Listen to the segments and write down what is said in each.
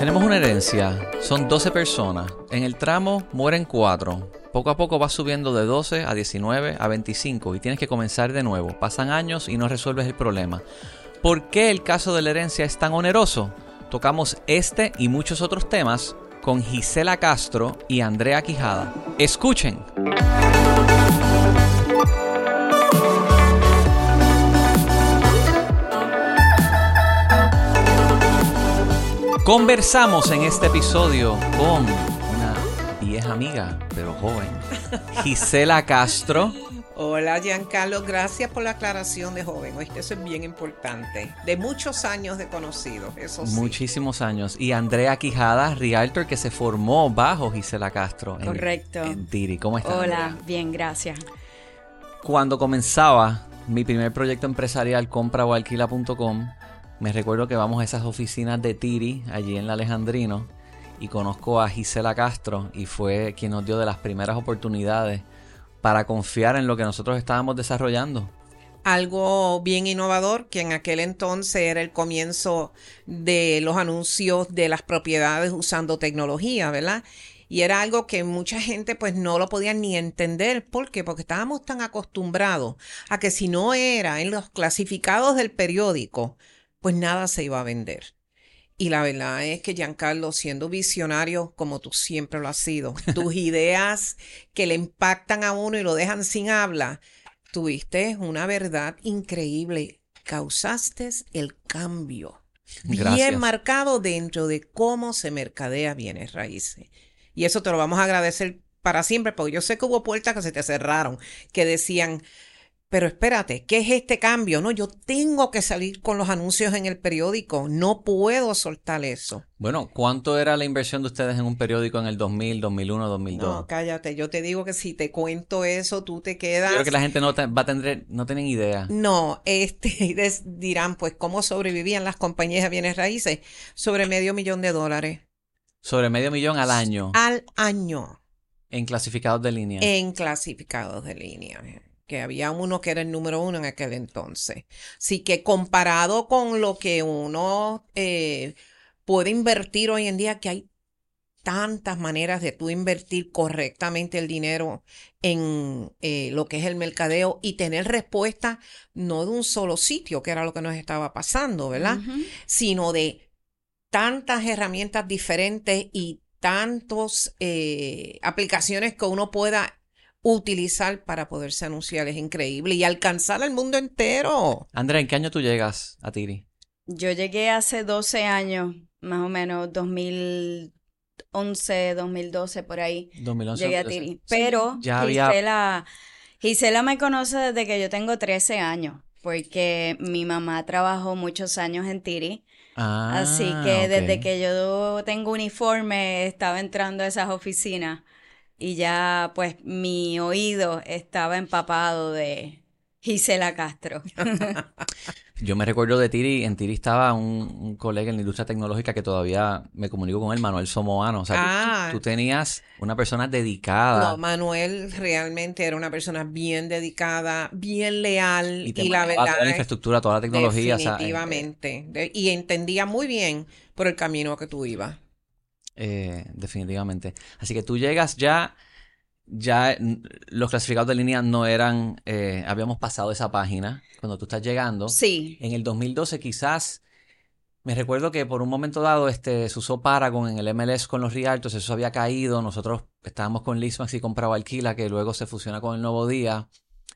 Tenemos una herencia, son 12 personas. En el tramo mueren 4. Poco a poco va subiendo de 12 a 19 a 25 y tienes que comenzar de nuevo. Pasan años y no resuelves el problema. ¿Por qué el caso de la herencia es tan oneroso? Tocamos este y muchos otros temas con Gisela Castro y Andrea Quijada. Escuchen. Conversamos en este episodio con una vieja amiga, pero joven, Gisela Castro. Hola Giancarlo, gracias por la aclaración de joven. Oíste, eso es bien importante. De muchos años de conocido, eso sí. Muchísimos años. Y Andrea Quijada, realtor que se formó bajo Gisela Castro. en- Correcto. En Tiri. ¿Cómo estás? Hola, bien, gracias. Cuando comenzaba mi primer proyecto empresarial, compraoalquila.com, me recuerdo que vamos a esas oficinas de Tiri, allí en la Alejandrino, y conozco a Gisela Castro, y fue quien nos dio de las primeras oportunidades para confiar en lo que nosotros estábamos desarrollando. Algo bien innovador que en aquel entonces era el comienzo de los anuncios de las propiedades usando tecnología, ¿verdad? Y era algo que mucha gente pues no lo podía ni entender. ¿Por qué? Porque estábamos tan acostumbrados a que si no era en los clasificados del periódico, pues nada se iba a vender. Y la verdad es que Giancarlo, siendo visionario como tú siempre lo has sido, tus ideas que le impactan a uno y lo dejan sin habla, tuviste una verdad increíble. Causaste el cambio. Gracias. Bien marcado dentro de cómo se mercadea bienes raíces. Y eso te lo vamos a agradecer para siempre, porque yo sé que hubo puertas que se te cerraron, que decían, pero espérate, ¿qué es este cambio? No, yo tengo que salir con los anuncios en el periódico, no puedo soltar eso. Bueno, ¿cuánto era la inversión de ustedes en un periódico en el 2000, 2001, 2002? No, cállate, yo te digo que si te cuento eso, tú te quedas... Creo que la gente no te- va a tener, no tienen idea. No, este, des- dirán, pues, ¿cómo sobrevivían las compañías de bienes raíces? Sobre medio millón de dólares Sobre medio millón al año al año en clasificados de línea. en clasificados de línea, que había uno que era el número uno en aquel entonces. Así que comparado con lo que uno eh, puede invertir hoy en día, que hay tantas maneras de tú invertir correctamente el dinero en eh, lo que es el mercadeo y tener respuesta no de un solo sitio, que era lo que nos estaba pasando, ¿verdad? Sino de tantas herramientas diferentes y tantas aplicaciones que uno pueda utilizar para poderse anunciar. Es increíble y alcanzar al mundo entero. Andrea, ¿en qué año tú llegas a Tiri? Yo llegué hace 12 años, más o menos 2011, 2012, por ahí. 2011. Llegué a Tiri. Pero Ya había- Gisela, Gisela me conoce desde que yo tengo 13 años, porque mi mamá trabajó muchos años en Tiri. Ah, Así que desde que yo tengo uniforme estaba entrando a esas oficinas y ya pues mi oído estaba empapado de Gisela Castro. Yo me recuerdo de Tiri, en Tiri estaba un, un colega en la industria tecnológica que todavía me comunico con él, Manuel Somoano. O sea, tú- Ah. tú, tenías una persona dedicada No, Manuel realmente era una persona bien dedicada, bien leal y la verdad toda la es- infraestructura, toda la tecnología. o sea, eh, definitivamente. De- y entendía muy bien por el camino que tú ibas. Eh, definitivamente. Así que tú llegas ya, ya los clasificados de línea no eran, eh, habíamos pasado esa página cuando tú estás llegando. Sí, En el 2012 quizás, me recuerdo que por un momento dado este, se usó Paragon en el MLS con los Rialtos, eso había caído, nosotros estábamos con Lismax y compraba Alquila, que luego se fusiona con el Nuevo Día,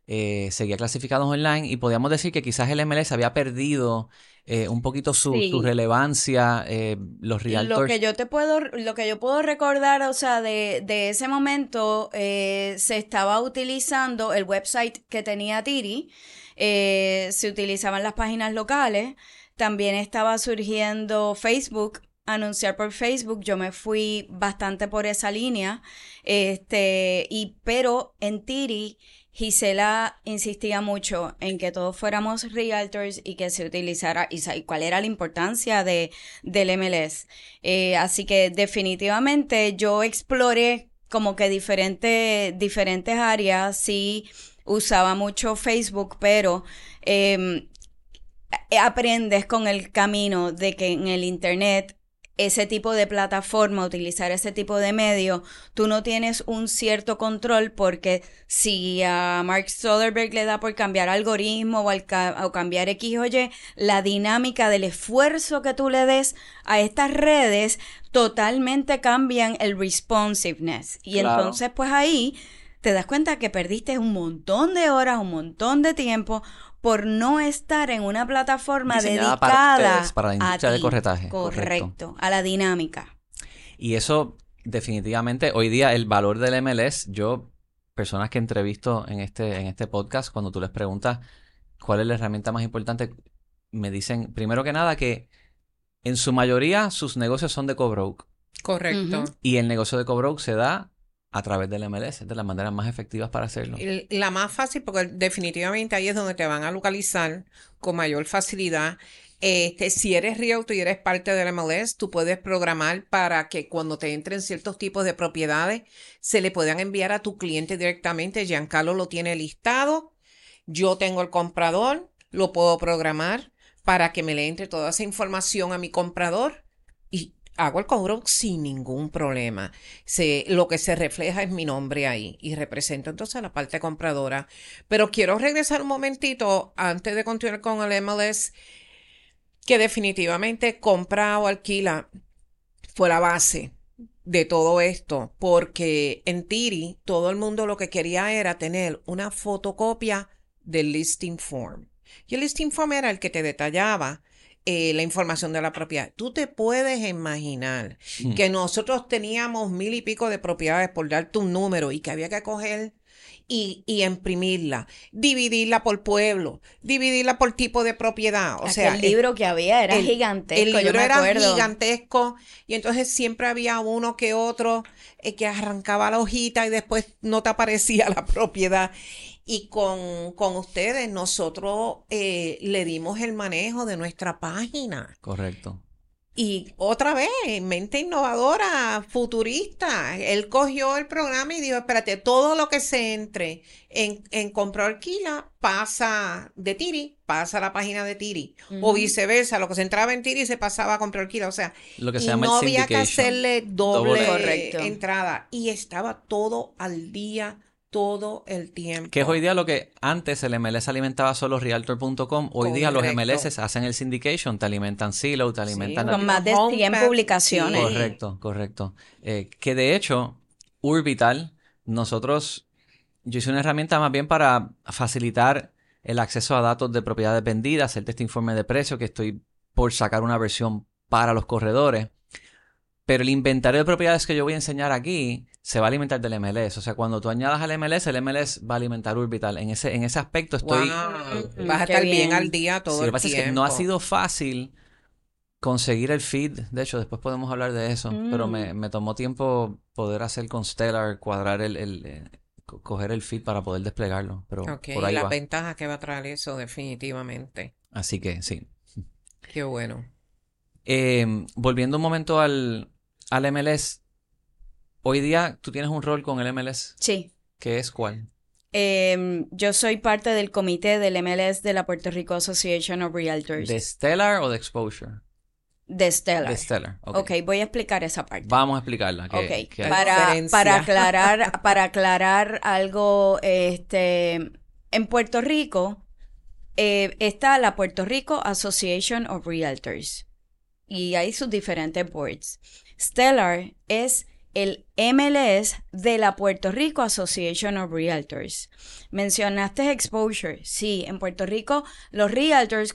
eh, seguía clasificados online y podíamos decir que quizás el MLS había perdido eh, un poquito su, Sí. su relevancia, eh, los Realtors. Lo que yo te puedo, lo que yo puedo recordar, o sea, de, de ese momento se estaba utilizando el website que tenía Tiri, se utilizaban las páginas locales, también estaba surgiendo Facebook, anunciar por Facebook, yo me fui bastante por esa línea, este, y pero en Tiri Gisela insistía mucho en que todos fuéramos realtors y que se utilizara y, cuál era la importancia de, del MLS. Eh, así que definitivamente yo exploré como que diferentes, áreas, sí usaba mucho Facebook, pero em, aprendes con el camino de que en el Internet ese tipo de plataforma, utilizar ese tipo de medio, tú no tienes un cierto control porque si a Mark Zuckerberg le da por cambiar algoritmo o, al o cambiar X o Y, la dinámica del esfuerzo que tú le des a estas redes totalmente cambian el responsiveness. Y entonces pues ahí te das cuenta que perdiste un montón de horas, un montón de tiempo por no estar en una plataforma dedicada para, la industria de corretaje. Correcto, a la dinámica. Y eso definitivamente hoy día el valor del MLS, yo personas que entrevisto en este en este podcast cuando tú les preguntas cuál es la herramienta más importante, me dicen primero que nada que en su mayoría sus negocios son de cobroke. Correcto. Y el negocio de cobroke se da a través del MLS, de las maneras más efectivas para hacerlo. La más fácil, porque definitivamente ahí es donde te van a localizar con mayor facilidad. Este, si eres realtor y eres parte del MLS, tú puedes programar para que cuando te entren ciertos tipos de propiedades, se le puedan enviar a tu cliente directamente. Giancarlo lo tiene listado. Yo tengo el comprador, lo puedo programar para que me le entre toda esa información a mi comprador hago el cobro sin ningún problema. Se, lo que se refleja es mi nombre ahí y represento entonces la parte compradora. Pero quiero regresar un momentito antes de continuar con el MLS, que definitivamente compra o alquila fue la base de todo esto, porque en Tiri todo el mundo lo que quería era tener una fotocopia del listing form. Y el listing form era el que te detallaba eh, la información de la propiedad. Tú te puedes imaginar mm. que nosotros teníamos mil y pico de propiedades por darte un número y que había que coger y, y, imprimirla, dividirla por pueblo, dividirla por tipo de propiedad. O sea, el libro que había era gigantesco. El libro era gigantesco y entonces siempre había uno que otro eh, que arrancaba la hojita y después no te aparecía la propiedad. Y con, con ustedes nosotros eh, le dimos el manejo de nuestra página. Correcto. Y otra vez, mente innovadora, futurista. Él cogió el programa y dijo, espérate, todo lo que se entre en, en comprar alquila pasa de Tiri, pasa a la página de Tiri. O viceversa, lo que se entraba en Tiri se pasaba a comprar alquila. O sea, lo que se llama no había que hacerle doble, entrada. Y estaba todo al día todo el tiempo. Que es hoy día lo que antes el MLS alimentaba solo realtor.com, hoy día los MLS hacen el syndication, te alimentan Silo, te alimentan... con más de 100 publicaciones. Correcto, correcto. Eh, que de hecho, Urbital, nosotros, yo hice una herramienta más bien para facilitar el acceso a datos de propiedades vendidas, hacerte este informe de precio que estoy por sacar una versión para los corredores. Pero el inventario de propiedades que yo voy a enseñar aquí se va a alimentar del MLS. O sea, cuando tú añadas al MLS, el MLS va a alimentar Orbital. En ese, en ese aspecto estoy... Vas a estar bien. al día todo sí, Lo que pasa es que no ha sido fácil conseguir el feed. De hecho, después podemos hablar de eso. Pero me, mm. me, tomó tiempo poder hacer con Stellar, cuadrar el... el eh, coger el feed para poder desplegarlo. Pero por ahí las ventajas que va a traer eso definitivamente. Así que sí. Qué bueno. Eh, volviendo un momento al, al MLS, hoy día tú tienes un rol con el MLS. Sí. ¿Qué es cuál? Em, yo soy parte del comité del MLS de la Puerto Rico Association of Realtors. ¿De Stellar o de Exposure? De Stellar. De Stellar. Okay. ok, voy a explicar esa parte. Vamos a explicarla. ok, para, para, aclarar, para aclarar algo, este, en Puerto Rico eh, está la Puerto Rico Association of Realtors y hay sus diferentes boards. Stellar es el MLS de la Puerto Rico Association of Realtors. Mencionaste exposure. Sí, en Puerto Rico los realtors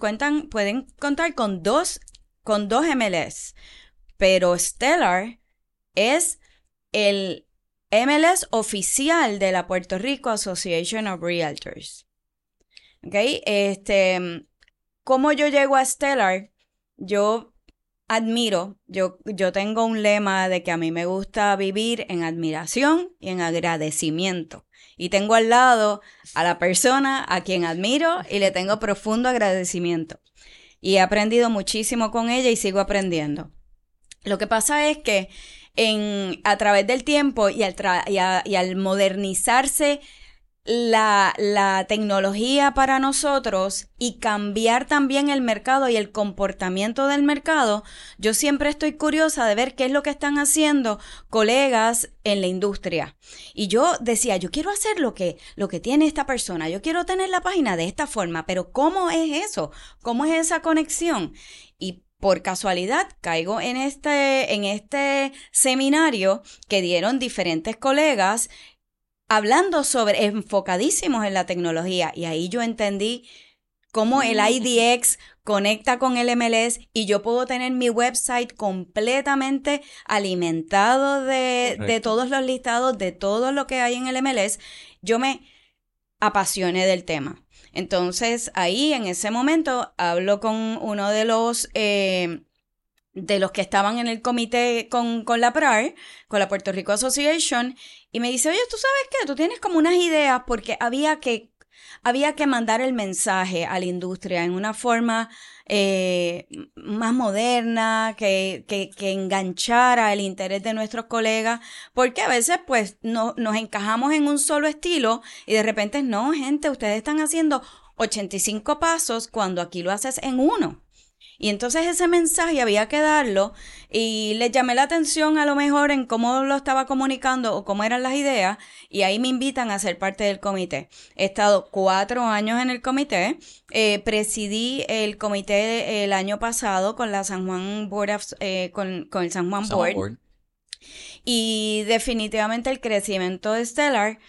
pueden contar con dos, con dos MLS, pero Stellar es el MLS oficial de la Puerto Rico Association of Realtors. ¿Ok? Este, ¿cómo yo llego a Stellar? Yo admiro, yo, yo tengo un lema de que a mí me gusta vivir en admiración y en agradecimiento. Y tengo al lado a la persona a quien admiro y le tengo profundo agradecimiento. Y he aprendido muchísimo con ella y sigo aprendiendo. Lo que pasa es que en, a través del tiempo y al, y al modernizarse la, tecnología para nosotros y cambiar también el mercado y el comportamiento del mercado, yo siempre estoy curiosa de ver qué es lo que están haciendo colegas en la industria. Y yo decía, yo quiero hacer lo que, lo que tiene esta persona, yo quiero tener la página de esta forma, pero ¿cómo es eso? ¿Cómo es esa conexión? Y por casualidad caigo en este, en este seminario que dieron diferentes colegas hablando sobre, enfocadísimos en la tecnología. Y ahí yo entendí cómo el mm. IDX conecta con el MLS y yo puedo tener mi website completamente alimentado de, de, todos los listados, de todo lo que hay en el MLS. Yo me apasioné del tema. Entonces ahí en ese momento hablo con uno de los... Eh, de los que estaban en el comité con, con la PRAR, con la Puerto Rico Association, y me dice, oye, ¿tú sabes qué? Tú tienes como unas ideas porque había que, había que mandar el mensaje a la industria en una forma eh, más moderna, que, que, que, enganchara el interés de nuestros colegas, porque a veces pues no, nos encajamos en un solo estilo y de repente no, gente, ustedes están haciendo 85 pasos cuando aquí lo haces en uno. Y entonces ese mensaje había que darlo y le llamé la atención a lo mejor en cómo lo estaba comunicando o cómo eran las ideas y ahí me invitan a ser parte del comité. He estado cuatro años en el comité, eh, presidí el comité el año pasado con la San Juan Board eh, con, con, el San Juan Board. Y definitivamente el crecimiento de Stellar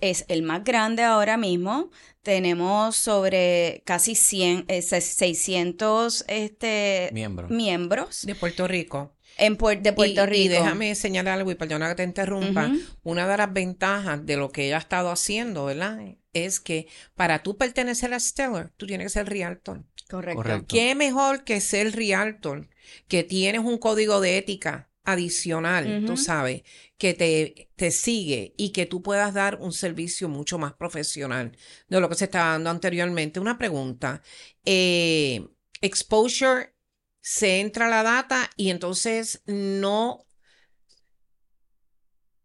es el más grande ahora mismo tenemos sobre casi 100, 600 eh, este, miembros. De Puerto Rico. En de Puerto Rico. Y déjame señalar algo, y perdona que te interrumpa. Una de las ventajas de lo que ella ha estado haciendo, ¿verdad? Es que para tú pertenecer a Stellar, tú tienes que ser Realtor. Correcto. ¿Qué mejor que ser Realtor? Que tienes un código de ética adicional, tú sabes, que te, te, sigue y que tú puedas dar un servicio mucho más profesional de lo que se estaba dando anteriormente. Una pregunta, eh, exposure, se entra la data y entonces no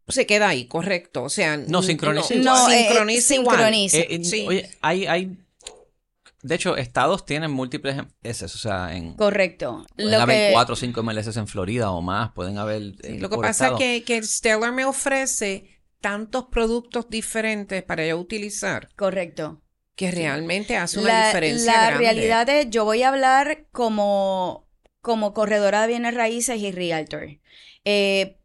se queda ahí, correcto. O sea, no sincroniza. No, sincroniza, eh, eh, Oye, hay, hay de hecho, estados tienen múltiples MLS, o sea, en... Correcto. Pueden haber cuatro o cinco MLS en Florida o más, pueden haber... lo que pasa es que, que Stellar me ofrece tantos productos diferentes para yo utilizar. Correcto. Que realmente hace una diferencia La realidad es, yo voy a hablar como, como corredora de bienes raíces y realtor. Eh,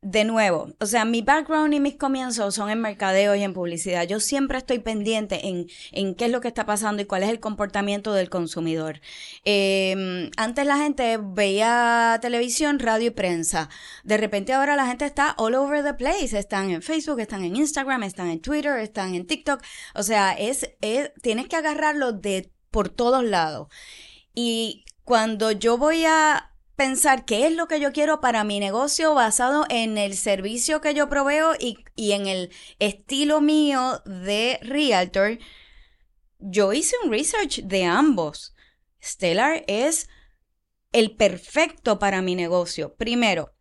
de nuevo, o sea, mi background y mis comienzos son en mercadeo y en publicidad. Yo siempre estoy pendiente en, en qué es lo que está pasando y cuál es el comportamiento del consumidor. Em, antes la gente veía televisión, radio y prensa. De repente ahora la gente está all over the place. Están en Facebook, están en Instagram, están en Twitter, están en TikTok. O sea, es, es tienes que agarrarlo de por todos lados. Y cuando yo voy a pensar qué es lo que yo quiero para mi negocio basado en el servicio que yo proveo y, en el estilo mío de realtor, yo hice un research de ambos. Stellar es el perfecto para mi negocio. Primero,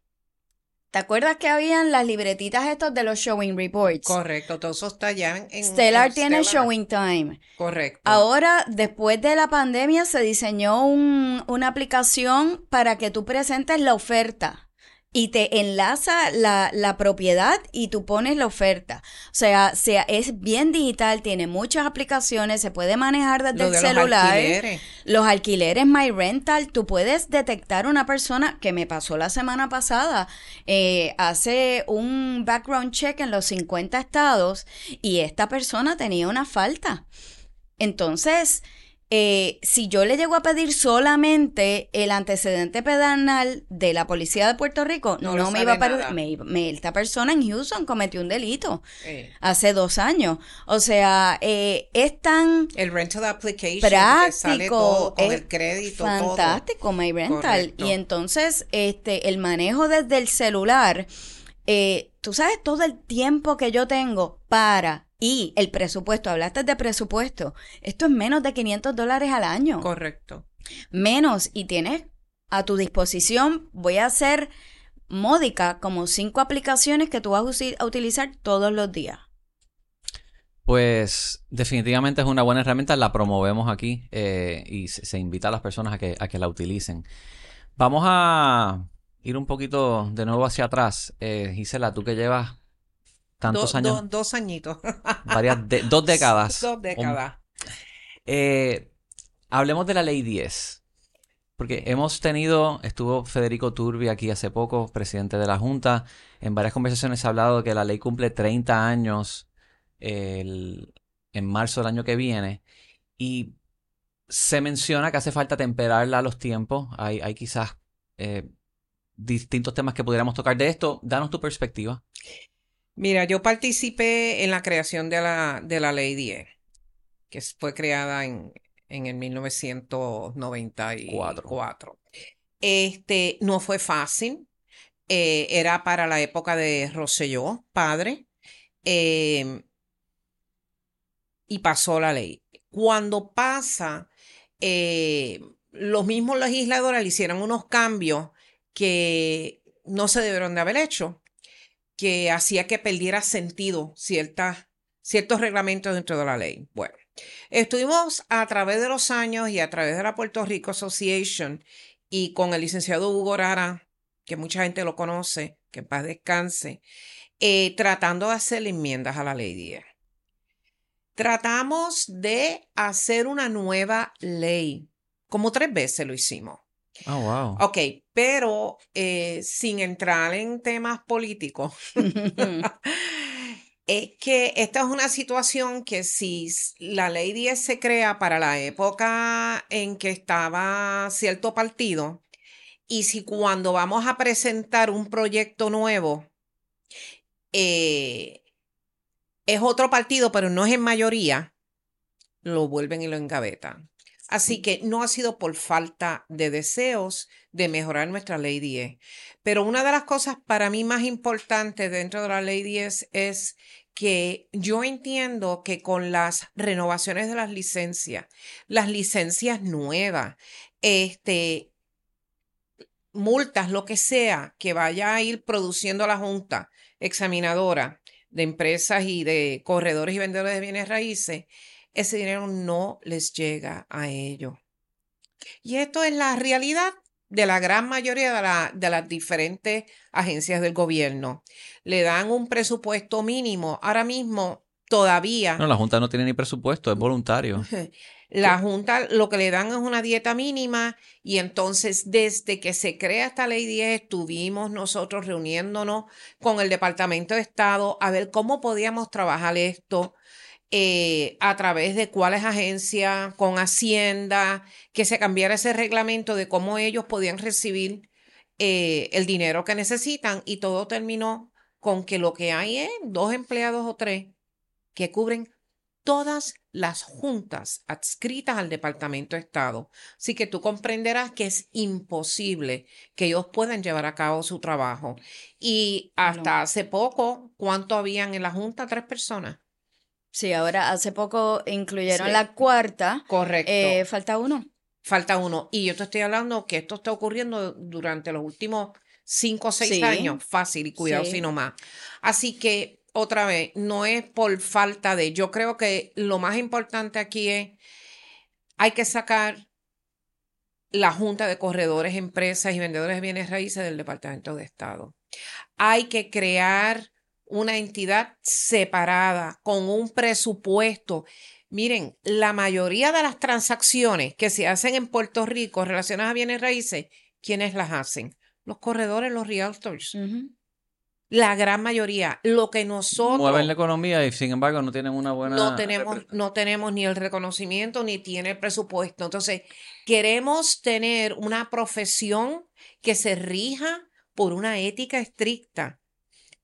¿Te acuerdas que habían las libretitas estos de los showing reports? Correcto, todo eso está ya en, Stellar tiene showing time. Correcto. Ahora, después de la pandemia, se diseñó una aplicación para que tú presentes la oferta y te enlaza la, la, propiedad y tú pones la oferta. O sea, sea, es bien digital, tiene muchas aplicaciones, se puede manejar desde el celular. Los alquileres. los alquileres My Rental, tú puedes detectar una persona que me pasó la semana pasada, eh, hace un background check en los 50 estados y esta persona tenía una falta. Entonces, eh, si yo le llego a pedir solamente el antecedente pedernal de la policía de Puerto Rico, no, me iba a pedir. esta persona en Houston cometió un delito hace dos años. O sea, eh, es tan. El rental application práctico, con el crédito. Fantástico, My Rental. Y entonces, este, el manejo desde el celular. Eh, tú sabes todo el tiempo que yo tengo para y el presupuesto, hablaste de presupuesto, esto es menos de 500 dólares al año. Correcto. Menos, y tienes a tu disposición, voy a hacer módica, como cinco aplicaciones que tú vas a utilizar todos los días. Pues definitivamente es una buena herramienta, la promovemos aquí eh, y se, invita a las personas a que, a que la utilicen. Vamos a ir un poquito de nuevo hacia atrás. Eh, Gisela, tú que llevas tantos años. dos añitos. varias dos décadas. Dos décadas. Eh, hablemos de la ley 10. Porque hemos tenido, estuvo Federico Turbi aquí hace poco, presidente de la Junta. En varias conversaciones se ha hablado de que la ley cumple 30 años en marzo del año que viene. Y se menciona que hace falta temperarla a los tiempos. Hay, hay quizás eh, distintos temas que pudiéramos tocar de esto. Danos tu perspectiva. Mira, yo participé en la creación de la, de la ley 10, que fue creada en, en el 1994. Este, no fue fácil. Eh, era para la época de Rosselló, padre. Em, y pasó la ley. Cuando pasa, eh, los mismos legisladores le hicieron unos cambios que no se debieron de haber hecho, que hacía que perdiera sentido ciertas, ciertos reglamentos dentro de la ley. Bueno, estuvimos a través de los años y a través de la Puerto Rico Association y con el licenciado Hugo Rara, que mucha gente lo conoce, que en paz descanse, eh, tratando de hacer enmiendas a la ley 10 tratamos de hacer una nueva ley. Como tres veces lo hicimos. Oh, wow. Ok, pero eh, sin entrar en temas políticos, es que esta es una situación que si la ley 10 se crea para la época en que estaba cierto partido, y si cuando vamos a presentar un proyecto nuevo, eh, es otro partido, pero no es en mayoría, lo vuelven y lo engavetan. Así que no ha sido por falta de deseos de mejorar nuestra ley 10. Pero una de las cosas para mí más importantes dentro de la ley 10 es que yo entiendo que con las renovaciones de las licencias, las licencias nuevas, este, multas, lo que sea que vaya a ir produciendo la Junta examinadora, de empresas y de corredores y vendedores de bienes raíces, ese dinero no les llega a ellos. Y esto es la realidad de la gran mayoría de, de, las diferentes agencias del gobierno. Le dan un presupuesto mínimo. Ahora mismo todavía. No, la Junta no tiene ni presupuesto, es voluntario. La Junta lo que le dan es una dieta mínima y entonces desde que se crea esta ley 10 estuvimos nosotros reuniéndonos con el Departamento de Estado a ver cómo podíamos trabajar esto. Eh, a través de cuáles agencias, con Hacienda, que se cambiara ese reglamento de cómo ellos podían recibir eh, el dinero que necesitan y todo terminó con que lo que hay es dos empleados o tres que cubren todas las juntas adscritas al Departamento de Estado. Así que tú comprenderás que es imposible que ellos puedan llevar a cabo su trabajo. Y hasta hace poco, ¿cuánto habían en la junta? Tres personas. Sí, ahora hace poco incluyeron la cuarta. Correcto. Eh, falta uno. Falta uno. Y yo te estoy hablando que esto está ocurriendo durante los últimos cinco o seis años. Fácil y cuidado si no más. Así que otra vez, no es por falta de, yo creo que lo más importante aquí es, hay que sacar la Junta de Corredores, Empresas y Vendedores de Bienes Raíces del Departamento de Estado. Hay que crear una entidad separada con un presupuesto. Miren, la mayoría de las transacciones que se hacen en Puerto Rico relacionadas a bienes raíces, ¿quiénes las hacen? Los corredores, los realtors. La gran mayoría. Lo que nosotros. Mueven la economía y sin embargo no tienen una buena. No tenemos, no tenemos ni el reconocimiento ni tiene el presupuesto. Entonces, queremos tener una profesión que se rija por una ética estricta.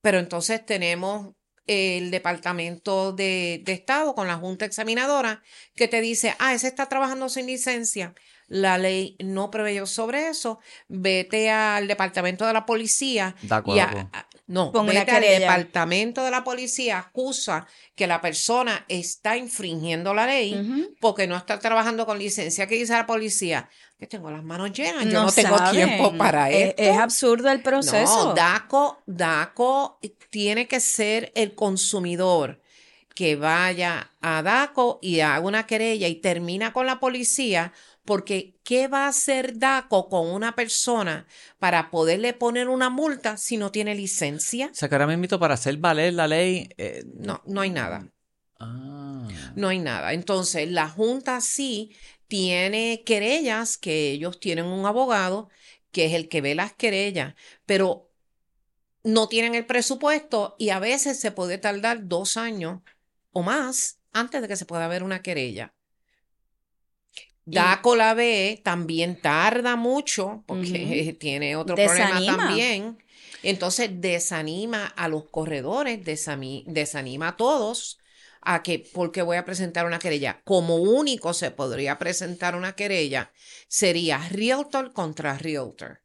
Pero entonces tenemos el Departamento de, de Estado con la Junta Examinadora que te dice, ah, ese está trabajando sin licencia la ley no preveyó sobre eso, vete al departamento de la policía. y no, vete al departamento de la policía, acusa que la persona está infringiendo la ley porque no está trabajando con licencia. ¿Qué dice la policía? Que tengo las manos llenas, yo no, tengo tiempo para esto. Es, absurdo el proceso. No, DACO, DACO tiene que ser el consumidor que vaya a DACO y haga una querella y termina con la policía, porque ¿qué va a hacer DACO con una persona para poderle poner una multa si no tiene licencia? O sea, que ahora me invito para hacer valer la ley. eh, No, no hay nada. ah. No hay nada. Entonces, la Junta sí tiene querellas, que ellos tienen un abogado, que es el que ve las querellas, pero no tienen el presupuesto y a veces se puede tardar dos años o más antes de que se pueda ver una querella. DACO la ve, también tarda mucho porque tiene otro problema también. Entonces desanima a los corredores, desanima a todos a que, porque voy a presentar una querella. Como único se podría presentar una querella, sería Realtor contra Realtor.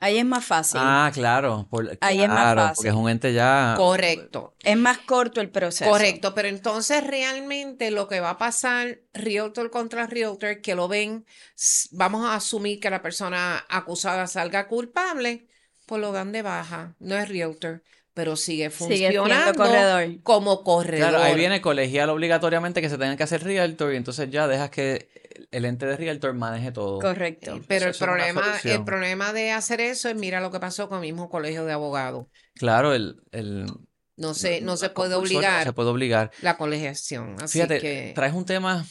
Ahí es más fácil. Ah, claro. por- Ahí es más fácil. Porque es un ente ya. Correcto. Es más corto el proceso. Correcto, pero entonces realmente lo que va a pasar Realtor contra Realtor, que lo ven, vamos a asumir que la persona acusada salga culpable, pues lo dan de baja, no es Realtor, pero sigue funcionando corredor. como corredor. Claro, ahí viene colegial obligatoriamente que se tenga que hacer Realtor y entonces ya dejas que el ente de Realtor maneje todo. Correcto. Pero el Eso problema, el problema de hacer eso es, mira lo que pasó con el mismo colegio de abogados. Claro, el, el No se, no se puede obligar Se puede obligar. la colegiación. Así Fíjate, que traes un tema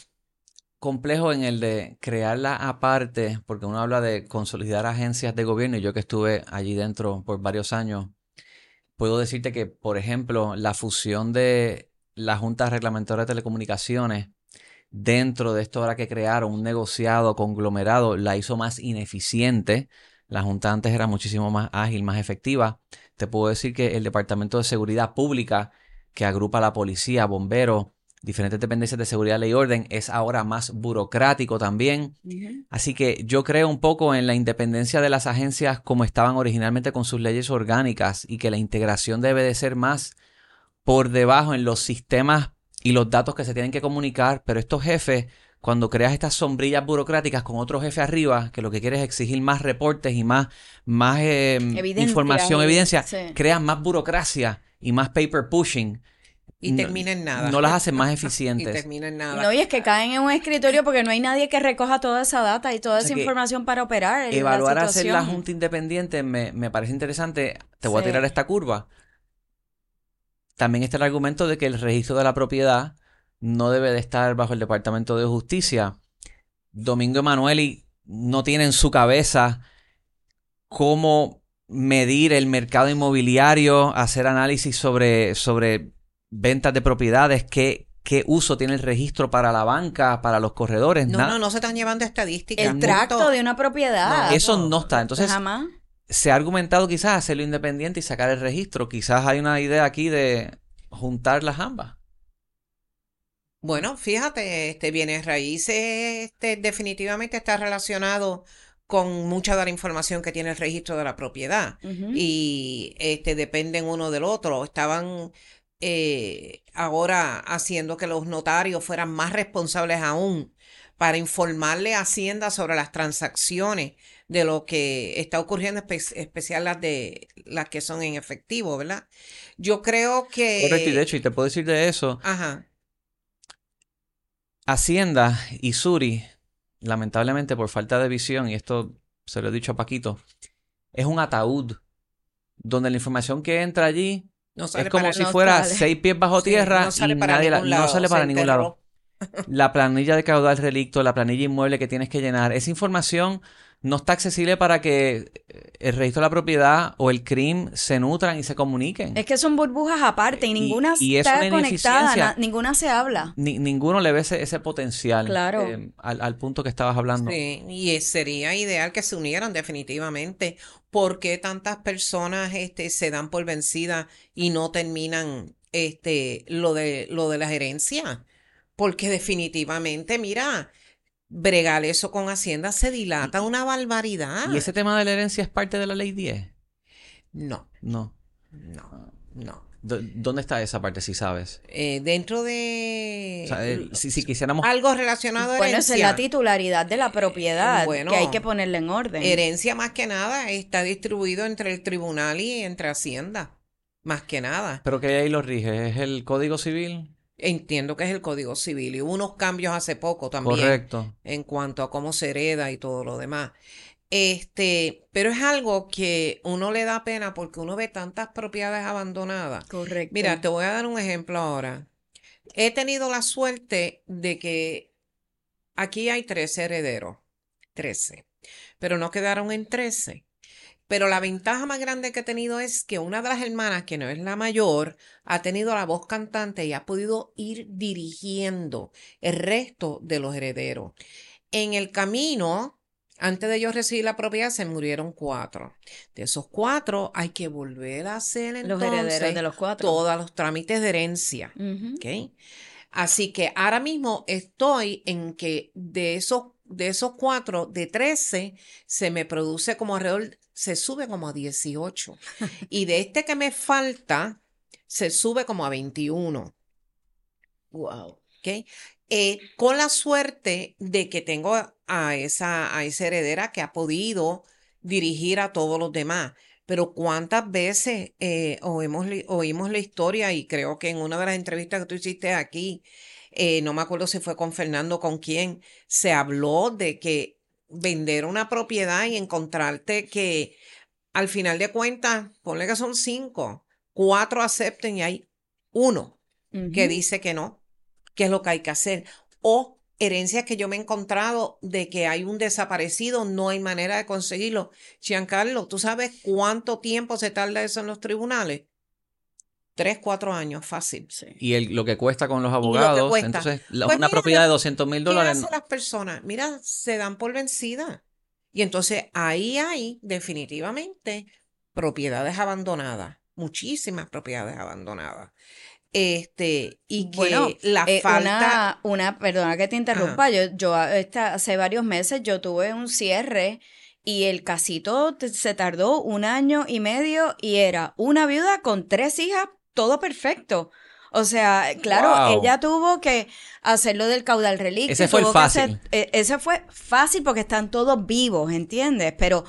complejo en el de crearla aparte, porque uno habla de consolidar agencias de gobierno y yo que estuve allí dentro por varios años, puedo decirte que, por ejemplo, la fusión de la Junta Reglamentaria de Telecomunicaciones dentro de esto ahora que crearon, un negociado conglomerado, la hizo más ineficiente. La Junta antes era muchísimo más ágil, más efectiva. Te puedo decir que el Departamento de Seguridad Pública, que agrupa a la policía, bomberos, diferentes dependencias de seguridad, ley y orden, es ahora más burocrático también. Así que yo creo un poco en la independencia de las agencias como estaban originalmente con sus leyes orgánicas y que la integración debe de ser más por debajo en los sistemas y los datos que se tienen que comunicar, pero estos jefes, cuando creas estas sombrillas burocráticas con otro jefe arriba, que lo que quiere es exigir más reportes y más, más eh, Evidencia información, evidencia, sí. creas más burocracia y más paper pushing. Y No- termina en nada. No las hacen más y eficientes. termina en nada. No, y es que caen en un escritorio porque no hay nadie que recoja toda esa data y toda O sea esa información para operar. Evaluar la hacer la junta independiente me, me parece interesante. Te voy a tirar esta curva. También está el argumento de que el registro de la propiedad no debe de estar bajo el Departamento de Justicia. Domingo Emanueli no tiene en su cabeza cómo medir el mercado inmobiliario, hacer análisis sobre, sobre ventas de propiedades, qué, qué uso tiene el registro para la banca, para los corredores. No, no, no se están llevando estadísticas. El tracto de una propiedad. No, Eso no está. Entonces, Jamás. se ha argumentado quizás hacerlo independiente y sacar el registro. Quizás hay una idea aquí de juntar las ambas. Bueno, fíjate, este bienes raíces este, definitivamente está relacionado con mucha de la información que tiene el registro de la propiedad y este dependen uno del otro. Estaban eh, ahora haciendo que los notarios fueran más responsables aún para informarle a Hacienda sobre las transacciones de lo que está ocurriendo, espe- especial las de las que son en efectivo, ¿verdad? Yo creo que Correcto, y de hecho, y te puedo decir de eso, ajá. Hacienda y Suri, lamentablemente por falta de visión, y esto se lo he dicho a Paquito, es un ataúd donde la información que entra allí No sale es como para- si no fuera sale. seis pies bajo Sí, tierra no sale y para nadie la- ningún no lado, sale para ningún lado. La planilla de caudal relicto, la planilla inmueble que tienes que llenar, esa información no está accesible para que eh, el registro de la propiedad o el CRIM se nutran y se comuniquen. Es que son burbujas aparte y Y- ninguna y es está una conectada, na- ninguna se habla. Ni- ninguno le ve ese, ese potencial Claro. eh, al, al punto que estabas hablando. Sí, y sería ideal que se unieran definitivamente. ¿Por qué tantas personas este, se dan por vencidas y no terminan este, lo de, lo de la gerencia? Porque definitivamente, mira, bregar eso con Hacienda se dilata una barbaridad. ¿Y ese tema de la herencia es parte de la ley 10? No, No. no, no. ¿Dónde está esa parte, si sabes? Eh, dentro de O sea, si, si quisiéramos... algo relacionado a Bueno, esa es herencia. la titularidad de la propiedad bueno, que hay que ponerla en orden. Herencia más que nada está distribuido entre el tribunal y entre Hacienda. más que nada. ¿Pero qué ahí lo rige? ¿Es el Código Civil? Entiendo que es el Código Civil y hubo unos cambios hace poco también Correcto. en cuanto a cómo se hereda y todo lo demás. Este, pero es algo que uno le da pena porque uno ve tantas propiedades abandonadas. Correcto. Mira, te voy a dar un ejemplo ahora. He tenido la suerte de que aquí hay 13 herederos, 13, pero no quedaron en 13. Pero la ventaja más grande que he tenido es que una de las hermanas, que no es la mayor, ha tenido la voz cantante y ha podido ir dirigiendo el resto de los herederos. En el camino, antes de yo recibir la propiedad, se murieron cuatro. De esos cuatro, hay que volver a hacer los entonces herederos de los cuatro. todos los trámites de herencia. Así que ahora mismo estoy en que de esos, de esos cuatro, de 13, se me produce como alrededor, se sube como a 18. y de este que me falta, se sube como a 21. Wow. ¿ok? Eh, con la suerte de que tengo a esa, a esa heredera que ha podido dirigir a todos los demás. Pero cuántas veces eh, oímos, la historia y creo que en una de las entrevistas que tú hiciste aquí, eh, no me acuerdo si fue con Fernando con quién, se habló de que vender una propiedad y encontrarte que al final de cuentas, ponle que son cinco, cuatro acepten y hay uno que dice que no, que es lo que hay que hacer. O herencias que yo me he encontrado de que hay un desaparecido, no hay manera de conseguirlo. Giancarlo, ¿tú sabes cuánto tiempo se tarda eso en los tribunales? Tres, cuatro años, fácil. Sí. Y el- lo que cuesta con los abogados. Entonces, la- Pues una mira, propiedad de 200 mil ¿Qué dólares. hacen las personas? Mira, se dan por vencida. Y entonces ahí hay definitivamente propiedades abandonadas, muchísimas propiedades abandonadas. Este, y que Bueno, la Eh, falta... una, una, perdona que te interrumpa, yo, yo esta- hace varios meses yo tuve un cierre y el casito te- se tardó un año y medio y era una viuda con tres hijas, todo perfecto. O sea, claro, Wow. ella tuvo que hacerlo del caudal relicto. Ese fue el que hacer- fácil. eh, ese fue fácil porque están todos vivos, ¿entiendes? Pero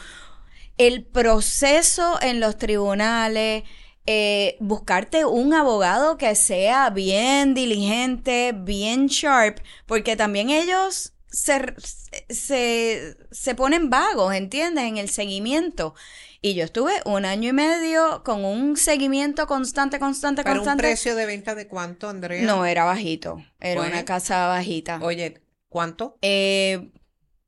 el proceso en los tribunales, eh, buscarte un abogado que sea bien diligente, bien sharp, porque también ellos se, se, se ponen vagos, ¿entiendes? En el seguimiento. Y yo estuve un año y medio con un seguimiento constante, constante, Para un constante. precio de venta de cuánto, Andrea? No, era bajito. Era Bueno. una casa bajita. Oye, ¿cuánto? Eh,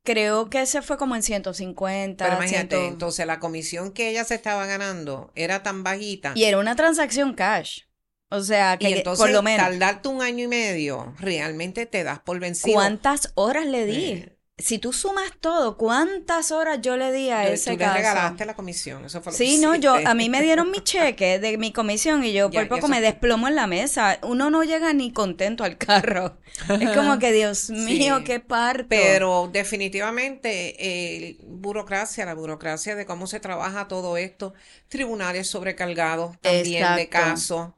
creo que ese fue como en 150. Pero imagínate, 100. entonces la comisión que ella se estaba ganando era tan bajita. Y era una transacción cash. O sea, que Y entonces, por lo menos. tardarte un año y medio, realmente te das por vencido. ¿Cuántas horas le di? Eh. Si tú sumas todo, ¿cuántas horas yo le di a Tú- ese tú le caso? regalaste la comisión, eso fue lo que Sí, no, yo, a mí me dieron mi cheque de mi comisión y yo Ya, por poco me desplomo en la mesa. Uno no llega ni contento al carro. Es como que, Dios mío, Sí. qué parto. Pero definitivamente eh, burocracia, la burocracia de cómo se trabaja todo esto, tribunales sobrecargados también de casos,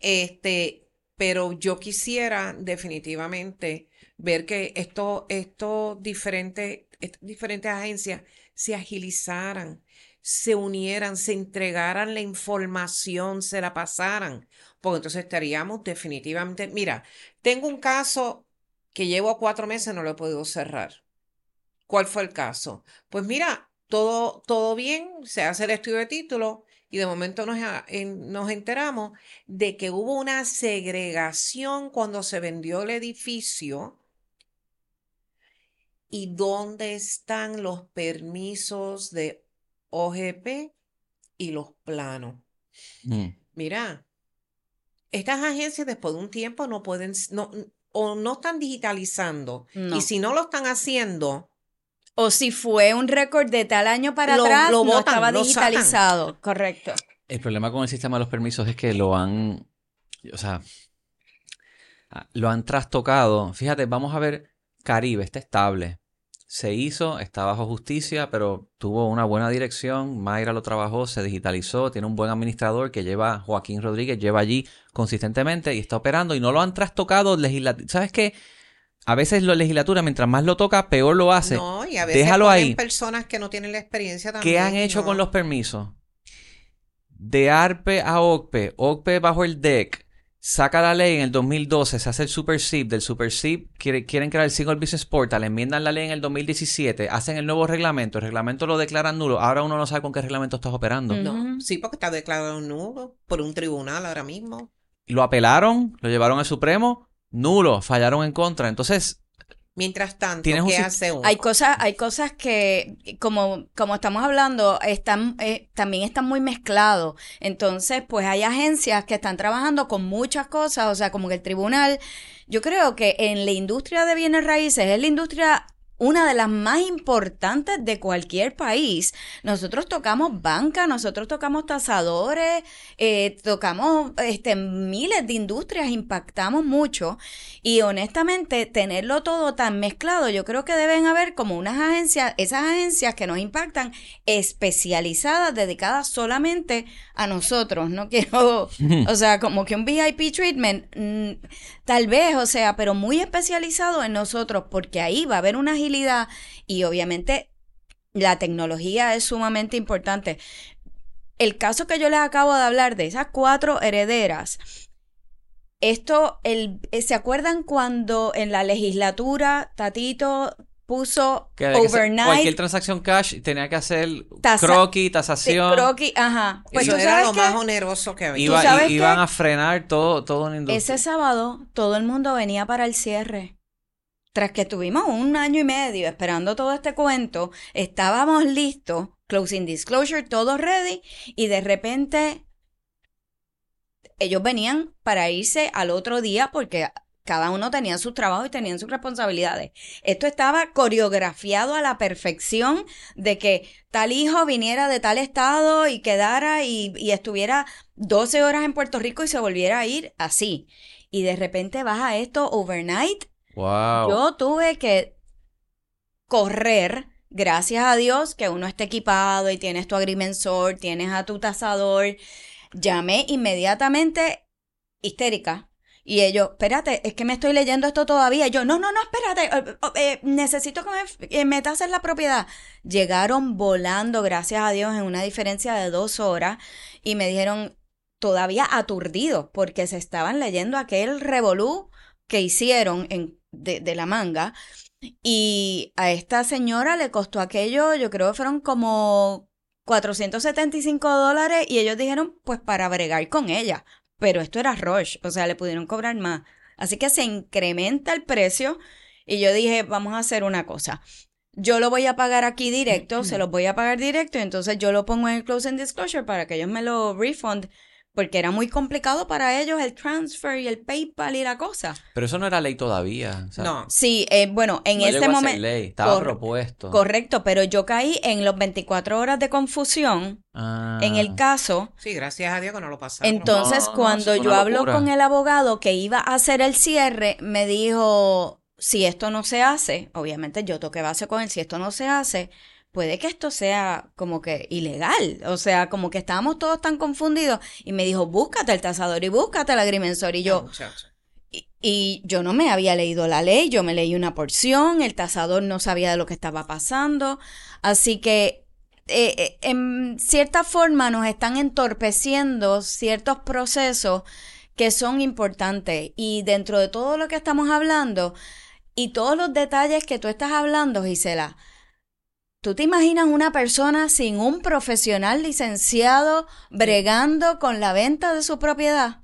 este, pero yo quisiera definitivamente ver que esto, estos diferentes, estas diferentes agencias se agilizaran, se unieran, se entregaran la información, se la pasaran, porque entonces estaríamos definitivamente, mira, tengo un caso que llevo cuatro meses no lo he podido cerrar. ¿Cuál fue el caso? Pues mira, todo, todo bien, se hace el estudio de título y de momento nos, a- en- nos enteramos de que hubo una segregación cuando se vendió el edificio. ¿Y dónde están los permisos de OGP y los planos? Mm. Mira, estas agencias después de un tiempo no pueden, no, o no están digitalizando. No. Y si no lo están haciendo, O si fue un récord de tal año para Lo- atrás, lo no botan, estaba lo sacan. digitalizado. Correcto. El problema con el sistema de los permisos es que lo han, o sea, ah, lo han trastocado. Fíjate, vamos a ver, Caribe está estable. Se hizo, está bajo justicia, pero tuvo una buena dirección. Mayra lo trabajó, se digitalizó, tiene un buen administrador que lleva, Joaquín Rodríguez, lleva allí consistentemente y está operando y no lo han trastocado legislativamente. ¿Sabes qué? A veces la legislatura, mientras más lo toca, peor lo hace. no, y a veces Déjalo ahí. personas que no tienen la experiencia ¿Qué también. han y hecho no. con los permisos? de ARPE a OCPE, OCPE bajo el DEC, saca la ley en el 2012, se hace el Super SIP, del Super SIP quieren crear el Single Business Portal, enmiendan la ley en el 2017, hacen el nuevo reglamento, el reglamento lo declaran nulo, ahora uno no sabe con qué reglamento estás operando. No, sí, porque está declarado nulo por un tribunal ahora mismo. Lo apelaron, lo llevaron al Supremo, nulo, fallaron en contra. Entonces, Mientras tanto, ¿qué hace uno? Hay cosas, hay cosas que, como, como estamos hablando, están, eh, también están muy mezclados. Entonces, pues hay agencias que están trabajando con muchas cosas, o sea, como que el tribunal, yo creo que en la industria de bienes raíces es la industria una de las más importantes de cualquier país. Nosotros tocamos banca, nosotros tocamos tasadores, eh, tocamos este, miles de industrias, impactamos mucho y honestamente tenerlo todo tan mezclado, yo creo que deben haber como unas agencias, esas agencias que nos impactan especializadas, dedicadas solamente a nosotros. No quiero, o sea, como que un VIP treatment, mm, tal vez, o sea, pero muy especializado en nosotros porque ahí va a haber una y obviamente la tecnología es sumamente importante. El caso que yo les acabo de hablar de esas cuatro herederas, esto, el, eh, ¿se acuerdan cuando en la legislatura Tatito puso overnight. cualquier transacción cash tenía que hacer croquis, tasación. Croquis, ajá. Pues Eso era lo más oneroso que había. Iba, iban a frenar todo, todo industria. Ese sábado todo el mundo venía para el cierre. Tras que tuvimos un año y medio esperando todo este cuento, estábamos listos, closing disclosure, todo ready, y de repente ellos venían para irse al otro día porque cada uno tenía su trabajo y tenían sus responsabilidades. Esto estaba coreografiado a la perfección de que tal hijo viniera de tal estado y quedara y, y, estuviera 12 horas en Puerto Rico y se volviera a ir así. Y de repente baja esto overnight yo tuve que correr, gracias a Dios, que uno esté equipado y tienes tu agrimensor, tienes a tu tasador. Llamé inmediatamente histérica. Y ellos, espérate, es que me estoy leyendo esto todavía. yo, no, no, no, espérate, eh, eh, necesito que me eh, metas en la propiedad. Llegaron volando, gracias a Dios, en una diferencia de dos horas y me dijeron todavía aturdidos porque se estaban leyendo aquel revolú que hicieron en de, la manga. Y a esta señora le costó aquello, yo creo que fueron como 475 dólares y ellos dijeron, pues para bregar con ella. Pero esto era Rush, o sea, le pudieron cobrar más. Así que se incrementa el precio y yo dije, vamos a hacer una cosa. Yo lo voy a pagar aquí directo, se los voy a pagar directo, y entonces yo lo pongo en el closing disclosure para que ellos me lo refund porque era muy complicado para ellos el transfer y el PayPal y la cosa. Pero eso no era ley todavía. no. Sí, eh, bueno, en ese momento. ley, estaba propuesto. Correcto, pero yo caí en los 24 horas de confusión. Ah. En el caso. Sí, gracias a Dios que no lo pasaron. Entonces, cuando yo hablo con el abogado que iba a hacer el cierre, me dijo: si esto no se hace, obviamente yo toqué base con él, si esto no se hace, puede que esto sea como que ilegal. O sea, como que estábamos todos tan confundidos. Y me dijo, búscate el tasador y búscate el agrimensor. Y yo, y, yo no me había leído la ley, yo me leí una porción, el tasador no sabía de lo que estaba pasando. Así que, eh, eh, en cierta forma, nos están entorpeciendo ciertos procesos que son importantes. Y dentro de todo lo que estamos hablando, y todos los detalles que tú estás hablando, Gisela, ¿Tú te imaginas una persona sin un profesional licenciado bregando con la venta de su propiedad?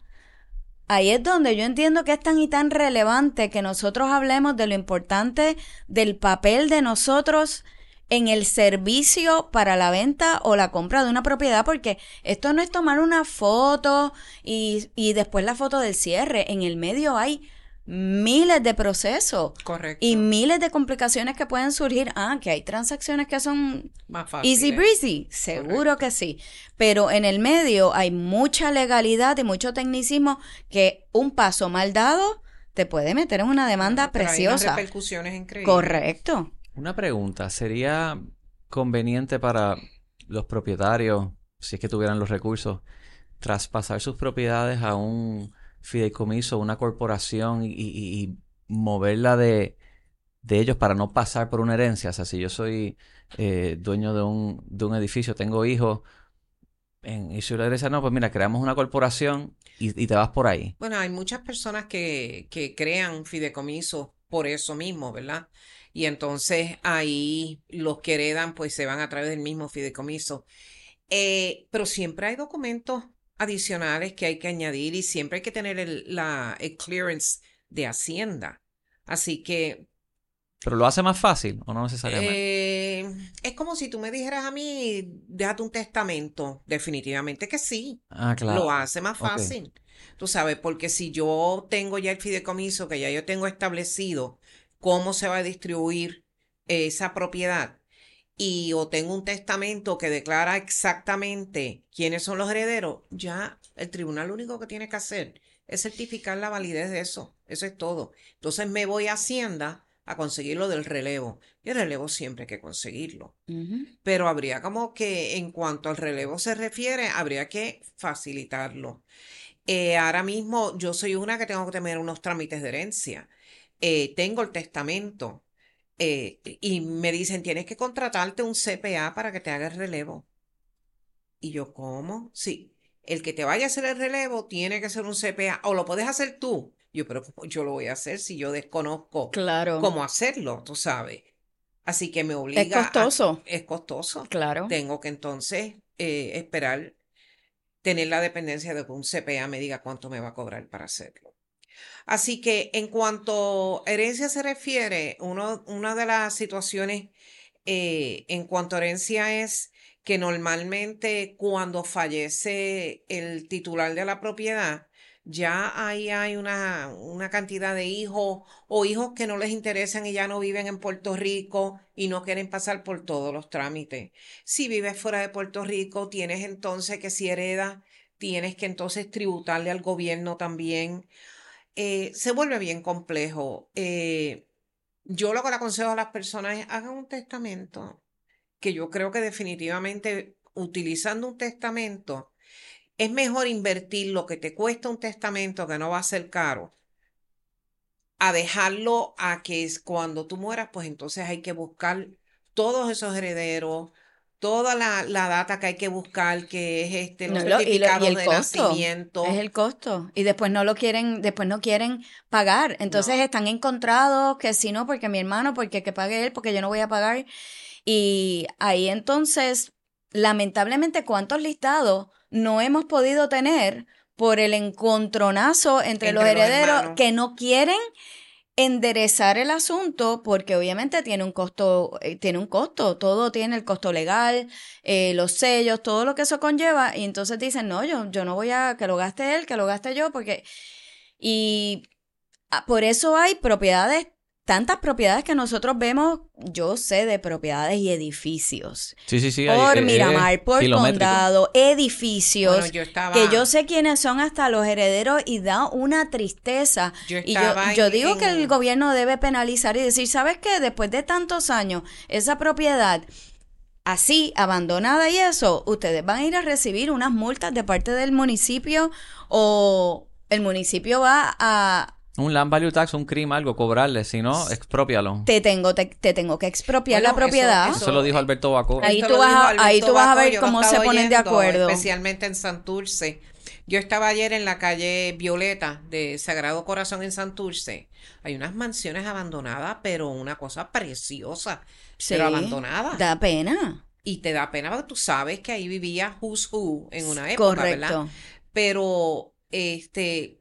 Ahí es donde yo entiendo que es tan y tan relevante que nosotros hablemos de lo importante del papel de nosotros en el servicio para la venta o la compra de una propiedad, porque esto no es tomar una foto y, y después la foto del cierre. En el medio hay miles de procesos. Correcto. Y miles de complicaciones que pueden surgir. Ah, que hay transacciones que son Más easy breezy. Seguro que sí. Pero en el medio hay mucha legalidad y mucho tecnicismo que un paso mal dado te puede meter en una demanda preciosa. Hay repercusiones increíbles. Correcto. Una pregunta, ¿sería conveniente para los propietarios, si es que tuvieran los recursos, traspasar sus propiedades a un fideicomiso, una corporación y, moverla de, de, ellos para no pasar por una herencia. O sea, si yo soy eh, dueño de un, de un edificio, tengo hijos, en, y si la derecha no, pues mira, creamos una corporación y, y te vas por ahí. Bueno, hay muchas personas que, que crean fideicomisos por eso mismo, ¿verdad? Y entonces ahí los que heredan pues se van a través del mismo fideicomiso. Eh, pero siempre hay documentos adicionales que hay que añadir y siempre hay que tener el, la, el clearance de Hacienda. Así que ¿Pero lo hace más fácil o no necesariamente? eh, es como si tú me dijeras a mí, déjate un testamento. Definitivamente que sí. ah, claro. Lo hace más fácil. Tú sabes, porque si yo tengo ya el fideicomiso, que ya yo tengo establecido cómo se va a distribuir esa propiedad, y o tengo un testamento que declara exactamente quiénes son los herederos, ya el tribunal lo único que tiene que hacer es certificar la validez de eso. Eso es todo. Entonces me voy a Hacienda a conseguir lo del relevo. Y el relevo siempre hay que conseguirlo. Pero habría como que, en cuanto al relevo se refiere, habría que facilitarlo. Eh, ahora mismo yo soy una que tengo que tener unos trámites de herencia. Eh, tengo el testamento eh, y me dicen, tienes que contratarte un CPA para que te haga el relevo. Y yo, ¿cómo? Sí, el que te vaya a hacer el relevo tiene que ser un CPA o lo puedes hacer tú. Yo, pero ¿cómo yo lo voy a hacer si yo desconozco Claro. cómo hacerlo, tú sabes? Así que me obliga Es a- costoso. es costoso. Claro. Tengo que entonces eh, esperar tener la dependencia de que un CPA me diga cuánto me va a cobrar para hacerlo. Así que en cuanto a herencia se refiere, una de las situaciones eh, en cuanto a herencia es que normalmente cuando fallece el titular de la propiedad, ya ahí hay una, una cantidad de hijos o hijos que no les interesan y ya no viven en Puerto Rico y no quieren pasar por todos los trámites. Si vives fuera de Puerto Rico, tienes entonces que si heredas, tienes que entonces tributarle al gobierno también. Eh, se vuelve bien complejo. Eh, yo lo que le aconsejo a las personas es hagan un testamento, que yo creo que definitivamente utilizando un testamento es mejor invertir lo que te cuesta un testamento, que no va a ser caro, a dejarlo a que es cuando tú mueras, pues entonces hay que buscar todos esos herederos, toda la, la data que hay que buscar, que es este, los No, lo- y, lo- y certificados el de costo. nacimiento. Es el costo. Y después no lo quieren, después no quieren pagar. Entonces No. están encontrados que si no, porque mi hermano, porque que pague él, porque yo no voy a pagar. Y ahí entonces, lamentablemente, ¿cuántos listados no hemos podido tener por el encontronazo entre, Entre los herederos que no quieren enderezar el asunto porque obviamente tiene un costo, eh, tiene un costo, todo tiene el costo legal, eh, los sellos, todo lo que eso conlleva y entonces dicen, no, yo, yo no voy a que lo gaste él, que lo gaste yo, porque... Y ah, por eso hay propiedades, tantas propiedades que nosotros vemos, yo sé de propiedades y edificios. Sí, sí, sí. Por eh, Miramar, eh, por condado, edificios. Bueno, yo estaba, Que yo sé quiénes son hasta los herederos y da una tristeza. yo Y yo, estaba yo en- digo que el gobierno debe penalizar y decir, ¿sabes qué? Después de tantos años, esa propiedad así, abandonada y eso, ustedes van a ir a recibir unas multas de parte del municipio o el municipio va a... Un land value tax, un crimen, algo, cobrarle. Si no, expropialo. Te tengo, te, te tengo que expropiar Bueno, la propiedad. Eso lo dijo Alberto Bacó. Ahí tú vas a- Alberto ahí tú vas a ver cómo se ponen de acuerdo. Especialmente en Santurce. Yo estaba ayer en la calle Violeta de Sagrado Corazón en Santurce. Hay unas mansiones abandonadas, pero una cosa preciosa, pero abandonada. Da pena. Y te da pena porque tú sabes que ahí vivía Who's Who en una época, ¿verdad? Correcto. Pero este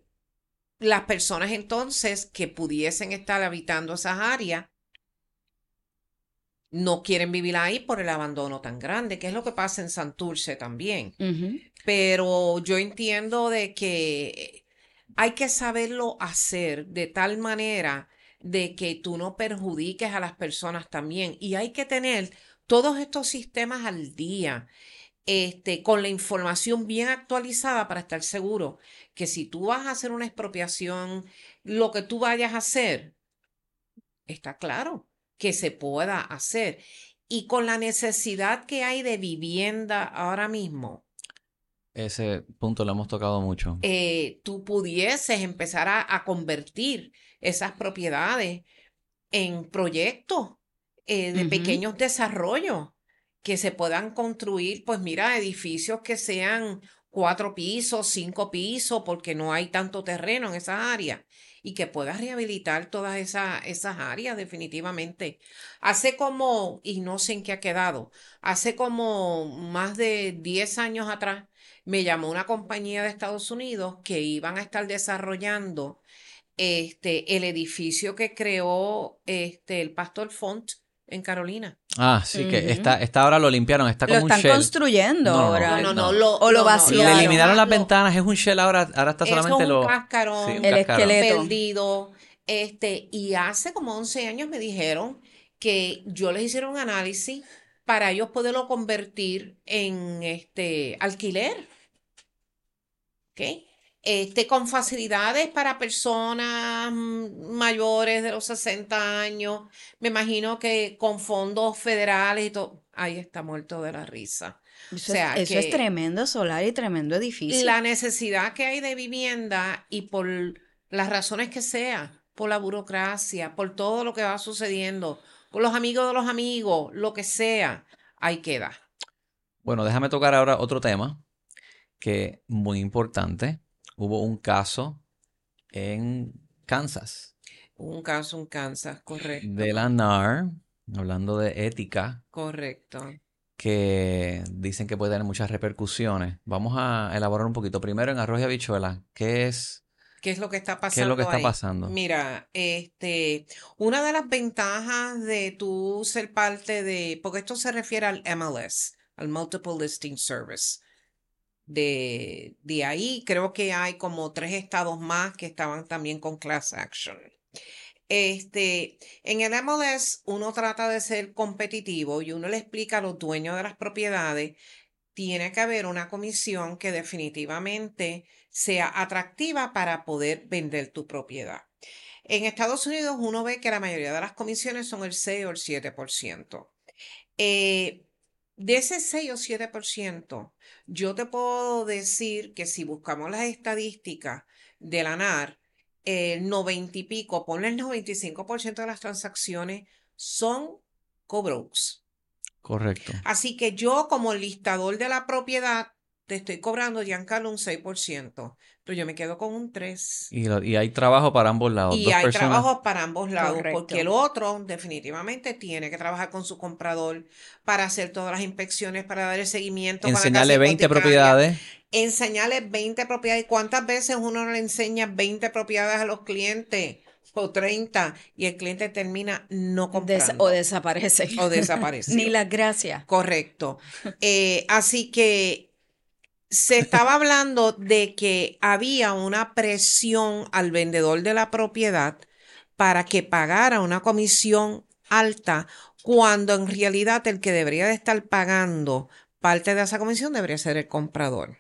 las personas entonces que pudiesen estar habitando esas áreas no quieren vivir ahí por el abandono tan grande, que es lo que pasa en Santurce también. Pero yo entiendo de que hay que saberlo hacer de tal manera de que tú no perjudiques a las personas también. Y hay que tener todos estos sistemas al día, este, con la información bien actualizada para estar seguro que si tú vas a hacer una expropiación, lo que tú vayas a hacer, está claro que se pueda hacer. Y con la necesidad que hay de vivienda ahora mismo, Ese punto lo hemos tocado mucho. eh, tú pudieses empezar a, a convertir esas propiedades en proyectos eh, de pequeños desarrollos que se puedan construir, pues mira, edificios que sean cuatro pisos, cinco pisos, porque no hay tanto terreno en esas áreas y que puedas rehabilitar todas esas, esas áreas definitivamente. Hace como, y no sé en qué ha quedado, hace como más de 10 años atrás, me llamó una compañía de Estados Unidos que iban a estar desarrollando este, el edificio que creó este, el pastor Font en Carolina. Ah, sí, que está, está ahora lo limpiaron, está como lo un están shell. construyendo No, ahora. No, no, no. lo, O lo vaciaron. Le eliminaron las lo- ventanas, es un shell ahora, ahora está es solamente un lo... cascarón, sí, un El cascarón. esqueleto. perdido. Este, y hace como 11 años me dijeron que yo les hiciera un análisis para ellos poderlo convertir en este alquiler. ¿Ok? Este, con facilidades para personas mm, mayores de los 60 años. Me imagino que con fondos federales y todo. Ahí está muerto de la risa. Eso, O sea, es, eso es tremendo solar y tremendo edificio. La necesidad que hay de vivienda y por las razones que sea, por la burocracia, por todo lo que va sucediendo, por los amigos de los amigos, lo que sea, ahí queda. Bueno, déjame tocar ahora otro tema que muy importante. Hubo un caso en Kansas Un caso, un Kansas, correcto. de la NAR, hablando de ética, Correcto. que dicen que puede tener muchas repercusiones. Vamos a elaborar un poquito. Primero en arroz y habichuela, ¿qué es, ¿Qué es lo que está pasando? qué es lo que está ahí? pasando? Mira, este, una de las ventajas de tú ser parte de, porque esto se refiere al MLS, al Multiple Listing Service. De, de ahí creo que hay como tres estados más que estaban también con class action. Este, en el MLS uno trata de ser competitivo y uno le explica a los dueños de las propiedades, tiene que haber una comisión que definitivamente sea atractiva para poder vender tu propiedad. En Estados Unidos uno ve que la mayoría de las comisiones son el 6 o el 7%. Eh, de ese 6 o 7%, yo te puedo decir que si buscamos las estadísticas de la NAR, el 90 y pico, ponle el 95% de las transacciones son cobrous. Correcto. Así que yo como listador de la propiedad te estoy cobrando, Giancarlo, un 6%, pero yo me quedo con un 3%. Y, lo- y hay trabajo para ambos lados. Y Dos hay personas. trabajos para ambos lados, Correcto. porque el otro definitivamente tiene que trabajar con su comprador para hacer todas las inspecciones, para dar el seguimiento. Enseñarle casa 20 hipotecaria, propiedades. Enseñarle 20 propiedades. ¿Cuántas veces uno no le enseña 20 propiedades a los clientes? O 30, y el cliente termina no Des- comprando. o desaparece. o desapareció. Ni las gracias. Correcto. Eh, así que se estaba hablando de que había una presión al vendedor de la propiedad para que pagara una comisión alta, cuando en realidad el que debería de estar pagando parte de esa comisión debería ser el comprador.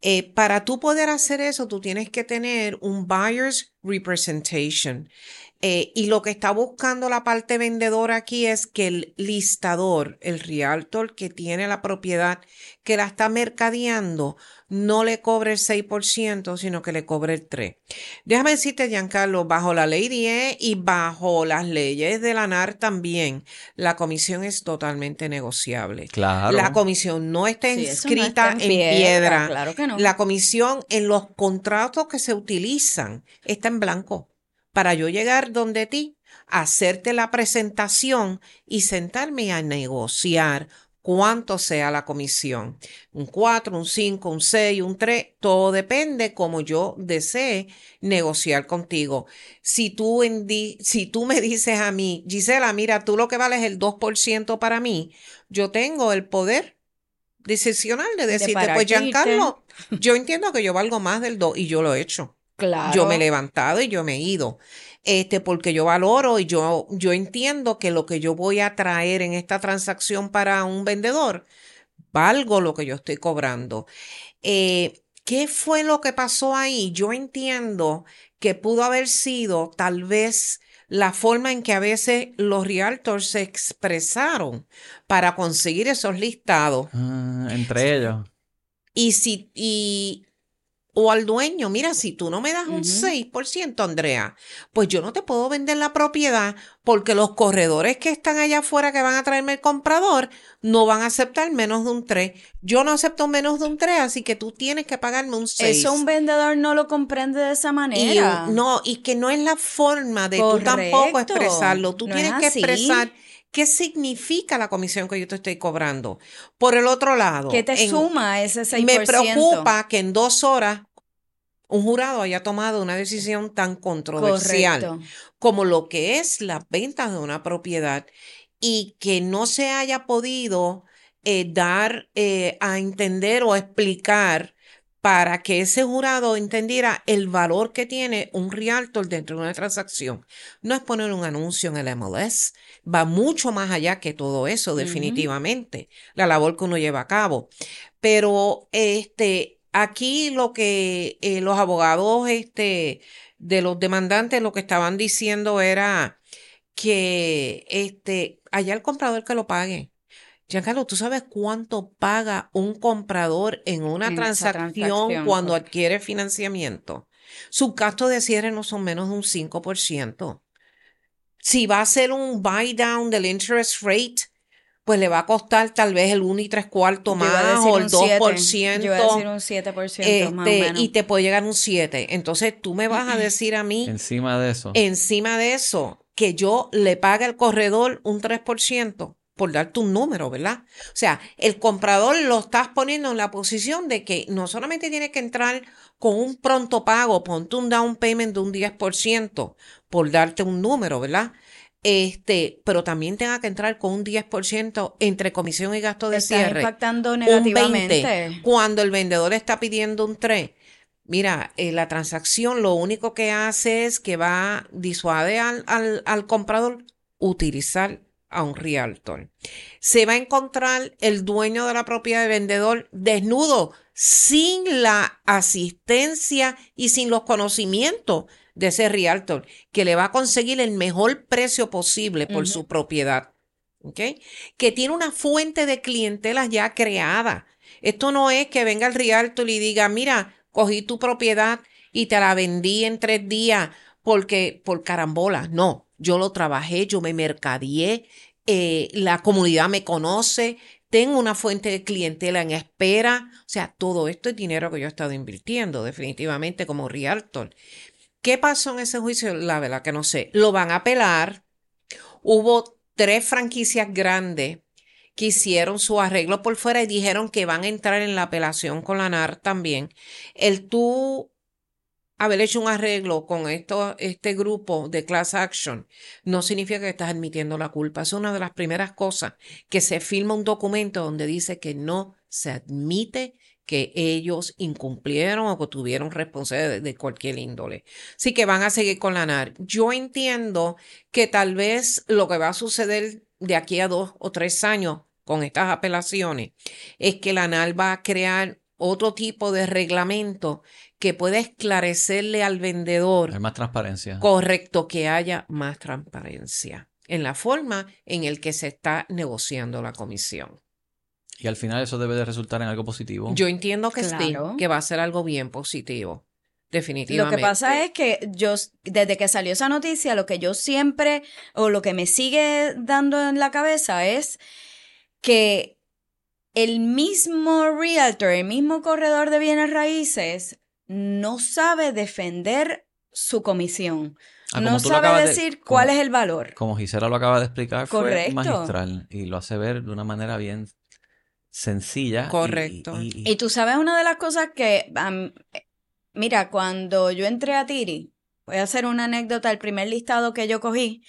Eh, para tú poder hacer eso, tú tienes que tener un buyer's representation. Eh, y lo que está buscando la parte vendedora aquí es que el listador, el realtor que tiene la propiedad, que la está mercadeando, no le cobre el 6%, sino que le cobre el 3%. Déjame decirte, Giancarlo, bajo la ley 10 y bajo las leyes de la NAR también, la comisión es totalmente negociable. Claro. La comisión no está Sí, no inscrita está en piedra. Claro que no. La comisión en los contratos que se utilizan está en blanco. Para yo llegar donde ti, hacerte la presentación y sentarme a negociar cuánto sea la comisión. Un 4, un 5, un 6, un 3, todo depende como yo desee negociar contigo. Si tú, en di- si tú me dices a mí, Gisela, mira, tú lo que vales el 2% para mí, yo tengo el poder decisional de decirte, pues. Giancarlo, yo entiendo que yo valgo más del 2 y yo lo he hecho. Claro. Yo me he levantado y yo me he ido. Este, porque yo valoro y yo, yo entiendo que lo que yo voy a traer en esta transacción para un vendedor, valgo lo que yo estoy cobrando. Eh, ¿Qué fue lo que pasó ahí? Yo entiendo que pudo haber sido tal vez la forma en que a veces los realtors se expresaron para conseguir esos listados. Ah, entre ellos. Y si, y o al dueño, mira, si tú no me das un 6%, Andrea, pues yo no te puedo vender la propiedad porque los corredores que están allá afuera que van a traerme el comprador no van a aceptar menos de un 3. Yo no acepto menos de un 3, así que tú tienes que pagarme un 6. Eso un vendedor no lo comprende de esa manera. Y, no, y que no es la forma de tú tampoco expresarlo. Tú tienes que expresar ¿Qué significa la comisión que yo te estoy cobrando? Por el otro lado. ¿Qué te suma ese 6%? Me preocupa que en dos horas un jurado haya tomado una decisión tan controversial como lo que es la venta de una propiedad y que no se haya podido eh, dar eh, a entender o explicar para que ese jurado entendiera el valor que tiene un realtor dentro de una transacción. No es poner un anuncio en el MLS, va mucho más allá que todo eso, definitivamente, la labor que uno lleva a cabo. Pero este, aquí lo que eh, los abogados este, de los demandantes lo que estaban diciendo era que este, allá el comprador que lo pague. Giancarlo, ¿tú sabes cuánto paga un comprador en una transacción, cuando adquiere financiamiento? Sus gastos de cierre no son menos de un 5%. Si va a ser un buy down del interest rate, pues le va a costar tal vez el 1 y 3 cuartos más o el 2%. Yo voy a decir un 7% más o este, menos. Y te puede llegar un 7. Entonces tú me vas a decir a mí. Encima de eso. Encima de eso, que yo le pague al corredor un 3% por darte un número, ¿verdad? O sea, el comprador lo estás poniendo en la posición de que no solamente tiene que entrar con un pronto pago, ponte un down payment de un 10% por darte un número, ¿verdad? Este, pero también tenga que entrar con un 10% entre comisión y gasto de cierre. impactando negativamente. cuando el vendedor está pidiendo un 3. Mira, eh, la transacción lo único que hace es que va a disuade al, al, al comprador utilizar a un realtor. Se va a encontrar el dueño de la propiedad de vendedor desnudo, sin la asistencia y sin los conocimientos de ese realtor, que le va a conseguir el mejor precio posible por su propiedad. ¿Ok? Que tiene una fuente de clientelas ya creada. Esto no es que venga el realtor y diga, mira, cogí tu propiedad y te la vendí en tres días porque por carambola. No, yo lo trabajé, yo me mercadeé, eh, la comunidad me conoce, tengo una fuente de clientela en espera. O sea, todo esto es dinero que yo he estado invirtiendo definitivamente como realtor. ¿Qué pasó en ese juicio? La verdad que no sé. Lo van a apelar. Hubo tres franquicias grandes que hicieron su arreglo por fuera y dijeron que van a entrar en la apelación con la NAR también. El tú haber hecho un arreglo con esto, este grupo de class action no significa que estás admitiendo la culpa. Es una de las primeras cosas que se firma un documento donde dice que no se admite que ellos incumplieron o que tuvieron responsabilidad de, cualquier índole. Así que van a seguir con la NAR. Yo entiendo que tal vez lo que va a suceder de aquí a dos o tres años con estas apelaciones es que la NAR va a crear otro tipo de reglamento que pueda esclarecerle al vendedor. Hay más transparencia. Correcto, que haya más transparencia en la forma en el que se está negociando la comisión. Y al final eso debe de resultar en algo positivo. Yo entiendo que sí, que va a ser algo bien positivo. Definitivamente. Lo que pasa es que yo, desde que salió esa noticia, lo que yo siempre, o lo que me sigue dando en la cabeza es que el mismo realtor, el mismo corredor de bienes raíces, no sabe defender su comisión. Ah, no sabe decir cuál es el valor. Como Gisela lo acaba de explicar, fue magistral y lo hace ver de una manera bien sencilla. Correcto. Y, tú sabes una de las cosas que, mira, cuando yo entré a Tiri, voy a hacer una anécdota, el primer listado que yo cogí,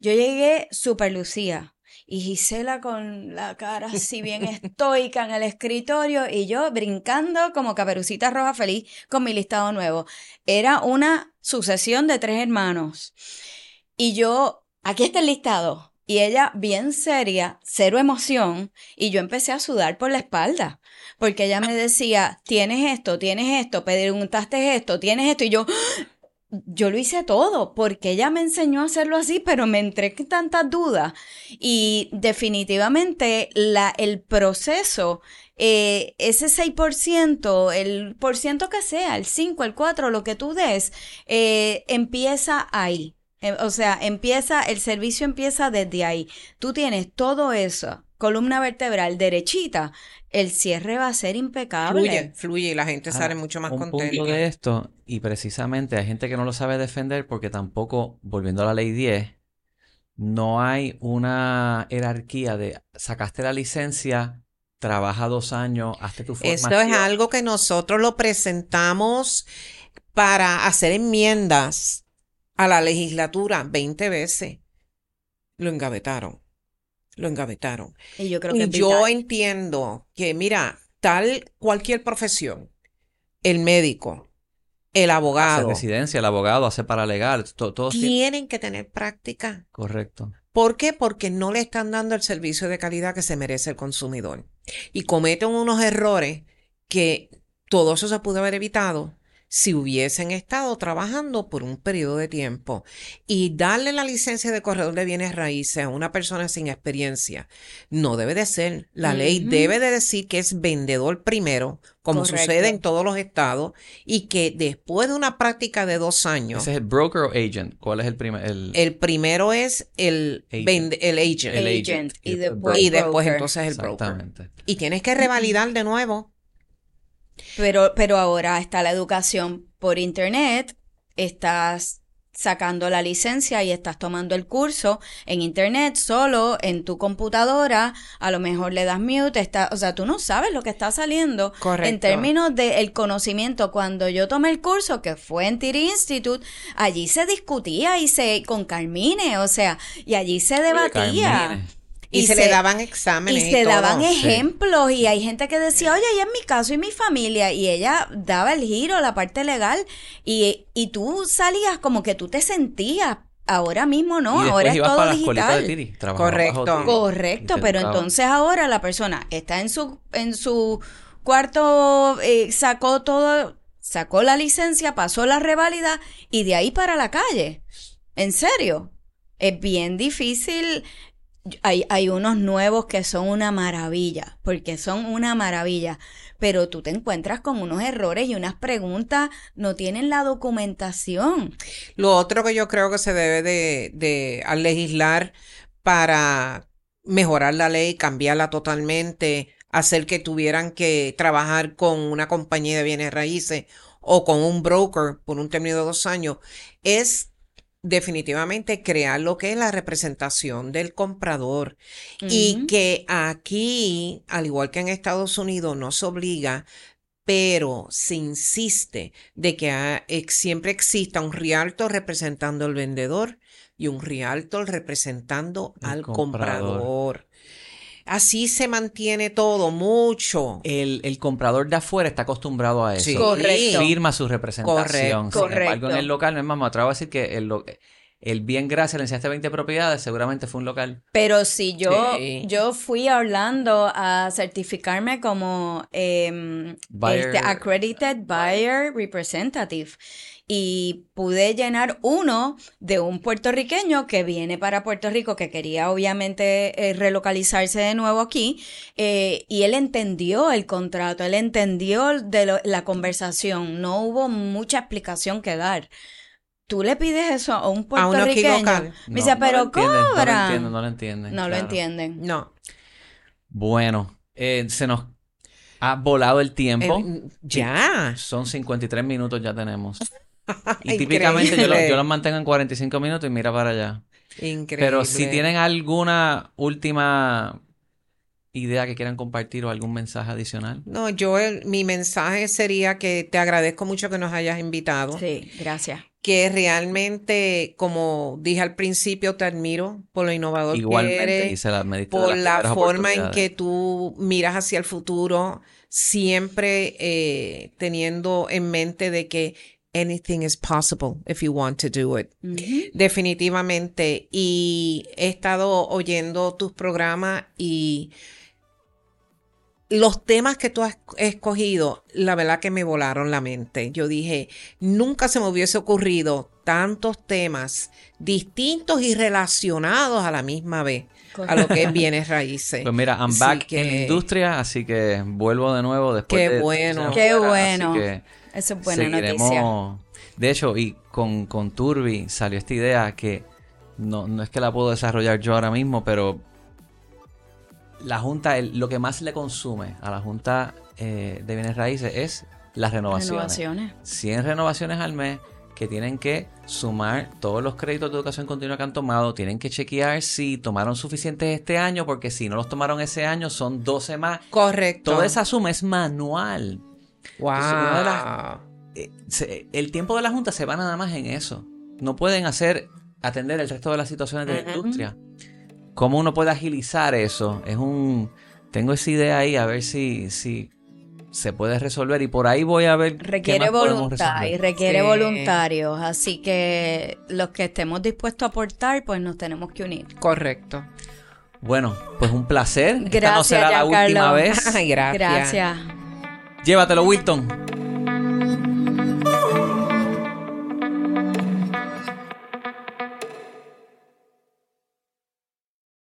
yo llegué super lucía y Gisela con la cara así bien estoica en el escritorio y yo brincando como caperucita roja feliz con mi listado nuevo. Era una sucesión de tres hermanos. Y yo, aquí está el listado. Y ella bien seria, cero emoción, y yo empecé a sudar por la espalda, porque ella me decía, tienes esto, tienes esto, preguntaste esto, tienes esto, y yo, yo lo hice todo porque ella me enseñó a hacerlo así, pero me entré en tantas dudas. Y definitivamente la, el proceso, eh, ese 6%, el por ciento que sea, el 5, el 4, lo que tú des, eh, empieza ahí. Eh, o sea, empieza, el servicio empieza desde ahí. Tú tienes todo eso, columna vertebral derechita, el cierre va a ser impecable. Fluye, fluye y la gente Ahora, sale mucho más un contenta. punto de esto, y precisamente hay gente que no lo sabe defender porque tampoco, volviendo a la ley 10, no hay una jerarquía de sacaste la licencia, trabaja dos años, hazte tu formación. Esto es algo que nosotros lo presentamos para hacer enmiendas a la legislatura 20 veces. Lo engavetaron. Lo engavetaron. Y yo creo que yo entiendo que, mira, tal cualquier profesión, el médico, el Hace abogado, residencia, el abogado, hace paralegal, to- todos tienen- tienen que tener práctica. Correcto. ¿Por qué? Porque no le están dando el servicio de calidad que se merece el consumidor. Y cometen unos errores que todo eso se pudo haber evitado si hubiesen estado trabajando por un periodo de tiempo. Y darle la licencia de corredor de bienes raíces a una persona sin experiencia no debe de ser. La ley debe de decir que es vendedor primero, como Correcto. sucede en todos los estados, y que después de una práctica de dos años, Ese es el broker o agent. ¿Cuál es el primer? El, el primero es el, Agent. vende- el agent. el agent y después. Y después entonces el broker. Y tienes que revalidar de nuevo. Pero, pero ahora está la educación por internet, estás sacando la licencia y estás tomando el curso en internet solo en tu computadora, a lo mejor le das mute, está, o sea, tú no sabes lo que está saliendo Correcto. en términos del conocimiento. Cuando yo tomé el curso que fue en Tiri Institute, allí se discutía y se con Carmine, o sea, y allí se debatía. Y, Y se, se- le daban Y exámenes. se todo. daban Sí. ejemplos y hay gente que decía, oye, y en mi caso y mi familia, y ella daba el giro, la parte legal, y, y tú salías como que tú te sentías, ahora mismo no, y ahora es ibas todo para la escuelita de digital. Tiri. Correcto. bajo Correcto, y pero entonces ahora la persona está en su, en su cuarto, eh, sacó todo, sacó la licencia, pasó la reválida y de ahí para la calle. En serio, es bien difícil. Hay, hay unos nuevos que son una maravilla, porque son una maravilla, pero tú te encuentras con unos errores y unas preguntas, no tienen la documentación. Lo otro que yo creo que se debe de, de al legislar para mejorar la ley, cambiarla totalmente, hacer que tuvieran que trabajar con una compañía de bienes raíces o con un broker por un término de dos años, es definitivamente crear lo que es la representación del comprador. Y que aquí, al igual que en Estados Unidos, no se obliga, pero se insiste de que ex- siempre exista un realtor representando al vendedor y un realtor representando El al comprador. comprador. Así se mantiene todo mucho. El, el comprador de afuera está acostumbrado a eso. Sí. Correcto. Firma su representación. Correcto. Sin embargo, en Correcto. el local, mi hermano, me atrevo a decir que el, lo- el bien gracias le enseñaste 20 propiedades, seguramente fue un local. Pero si yo, Sí. yo fui a Orlando a certificarme como em, Buyer- este, Accredited Buyer Representative y pude llenar uno de un puertorriqueño que viene para Puerto Rico, que quería obviamente eh, relocalizarse de nuevo aquí, eh, y él entendió el contrato, él entendió de lo- la conversación, no hubo mucha explicación que dar. Tú le pides eso a un A puertorriqueño. local. Me dice, No, no pero lo entienden, No lo entienden, no lo entienden. No lo entienden. No. Bueno, eh, se nos ha volado el tiempo. Eh, ya. Son 53 minutos ya tenemos. Y típicamente yo, lo- yo los mantengo en 45 minutos y mira para allá. Increíble. Pero si tienen alguna última idea que quieran compartir o algún mensaje adicional. No, yo el- mi mensaje sería que te agradezco mucho que nos hayas invitado. Sí, gracias. Que realmente, como dije al principio, te admiro por lo innovador que eres, y se la por la forma en que tú miras hacia el futuro, siempre eh, teniendo en mente de que anything is possible if you want to do it. Ujú. Definitivamente. Y he estado oyendo tus programas y los temas que tú has escogido, la verdad que me volaron la mente. Yo dije, nunca se me hubiese ocurrido tantos temas distintos y relacionados a la misma vez a lo que es bienes raíces. Pues mira, I'm back en la industria, así que vuelvo de nuevo después qué de... bueno. Qué bueno. Eso es buena noticia. De hecho, y con, con Turbi salió esta idea que no, no es que la puedo desarrollar yo ahora mismo, pero la Junta, lo que más le consume a la Junta eh, de Bienes Raíces es las renovaciones. renovaciones. 100 renovaciones al mes que tienen que sumar todos los créditos de educación continua que han tomado, tienen que chequear si tomaron suficientes este año, porque si no los tomaron ese año son 12 más. Correcto. Toda esa suma es manual. Wow. Eh, el tiempo de la Junta se va nada más en eso. No pueden hacer, atender el resto de las situaciones de la industria. ¿Cómo uno puede agilizar eso? Es un... Tengo esa idea ahí, a ver si, si se puede resolver y por ahí voy a ver. Requiere voluntad y requiere voluntarios, así que los que estemos dispuestos a aportar, pues nos tenemos que unir. Correcto. Bueno, pues un placer. Gracias. Esta no será la última vez. gracias. Gracias. Llévatelo, Wilton.